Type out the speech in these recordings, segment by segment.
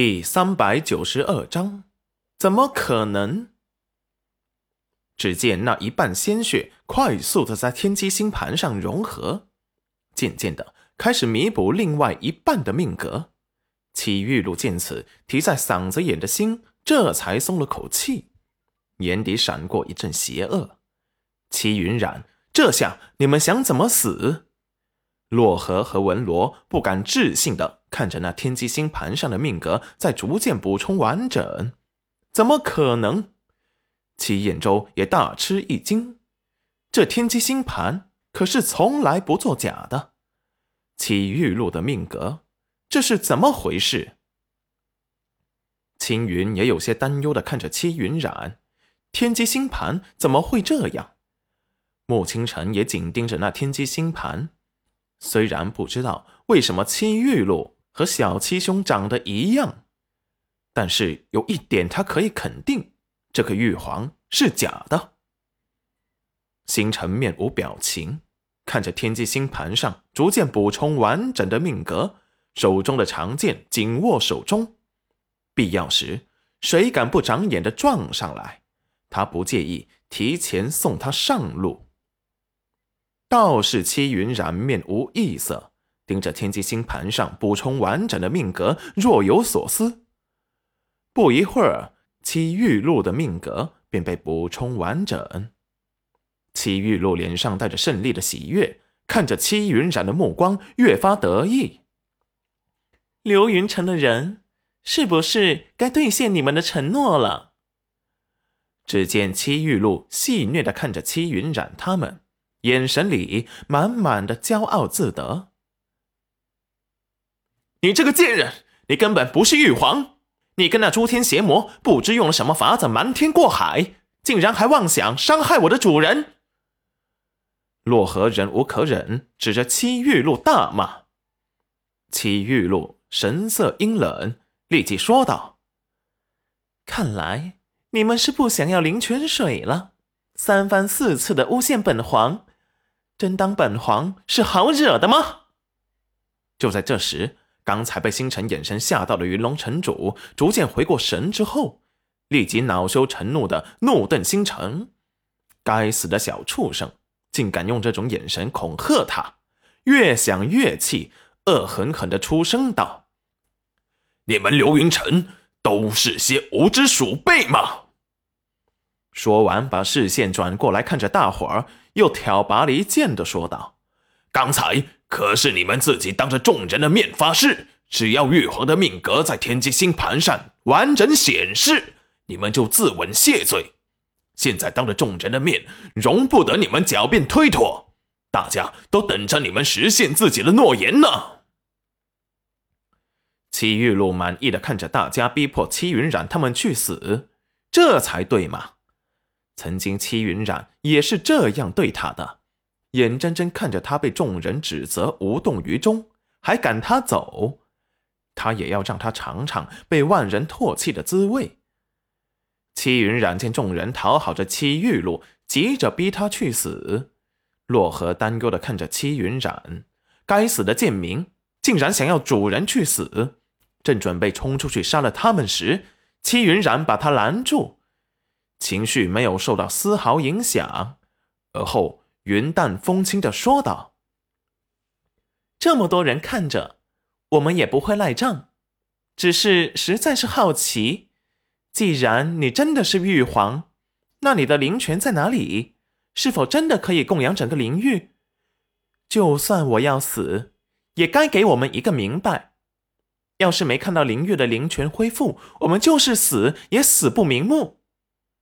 第三百九十二章，怎么可能？只见那一半鲜血快速的在天机星盘上融合，渐渐的开始弥补另外一半的命格。齐玉露见此，提在嗓子眼的心这才松了口气，眼底闪过一阵邪恶。齐云染，这下你们想怎么死？洛河和文罗不敢置信的看着那天机星盘上的命格在逐渐补充完整，怎么可能？齐彦周也大吃一惊，这天机星盘可是从来不作假的。齐玉露的命格，这是怎么回事？青云也有些担忧的看着戚云染，天机星盘怎么会这样？穆清晨也紧盯着那天机星盘，虽然不知道为什么戚玉露和小七兄长得一样，但是有一点他可以肯定。这个玉皇是假的。星辰面无表情，看着天机星盘上逐渐补充完整的命格，手中的长剑紧握手中，必要时谁敢不长眼的撞上来，他不介意提前送他上路。道士戚云染面无异色，盯着天机星盘上补充完整的命格，若有所思。不一会儿。戚玉露的命格便被补充完整。戚玉露脸上带着胜利的喜悦，看着戚云染的目光越发得意。刘云城的人，是不是该兑现你们的承诺了？只见戚玉露戏谑的看着戚云染他们，眼神里满满的骄傲自得。你这个贱人，你根本不是玉皇！你跟那诸天邪魔不知用了什么法子瞒天过海，竟然还妄想伤害我的主人！洛河忍无可忍，指着七玉露大骂。七玉露神色阴冷，立即说道：“看来你们是不想要灵泉水了，三番四次的诬陷本皇，真当本皇是好惹的吗？”就在这时。刚才被星辰眼神吓到的云龙城主逐渐回过神之后，立即恼羞成怒的怒瞪星辰：“该死的小畜生，竟敢用这种眼神恐吓他！”越想越气，恶狠狠的出声道：“你们流云城都是些无知鼠辈吗？”说完，把视线转过来看着大伙儿，又挑拔离间的说道：“刚才。”可是你们自己当着众人的面发誓，只要玉皇的命格在天机星盘上完整显示，你们就自刎谢罪。现在当着众人的面，容不得你们狡辩推脱，大家都等着你们实现自己的诺言呢。戚玉露满意的看着大家逼迫戚云染他们去死，这才对嘛？曾经戚云染也是这样对他的。眼睁睁看着他被众人指责无动于衷，还赶他走，他也要让他尝尝被万人唾弃的滋味。戚云染见众人讨好着戚玉露，急着逼他去死。洛河担忧的看着戚云染，该死的贱民，竟然想要主人去死！正准备冲出去杀了他们时，戚云染把他拦住，情绪没有受到丝毫影响，而后。云淡风轻的说道：“这么多人看着，我们也不会赖账，只是实在是好奇。既然你真的是玉皇，那你的灵泉在哪里？是否真的可以供养整个灵域？就算我要死，也该给我们一个明白。要是没看到灵域的灵泉恢复，我们就是死也死不瞑目。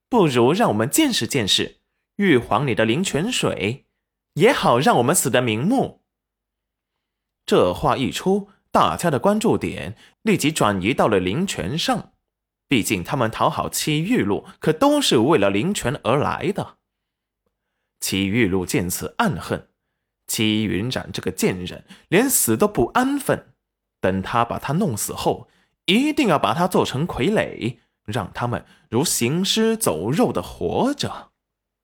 不如让我们见识见识。”玉皇，里的灵泉水也好，让我们死得瞑目。这话一出，大家的关注点立即转移到了灵泉上。毕竟他们讨好戚玉露，可都是为了灵泉而来的。戚玉露见此暗恨，戚云染这个贱人，连死都不安分。等他把他弄死后，一定要把他做成傀儡，让他们如行尸走肉的活着。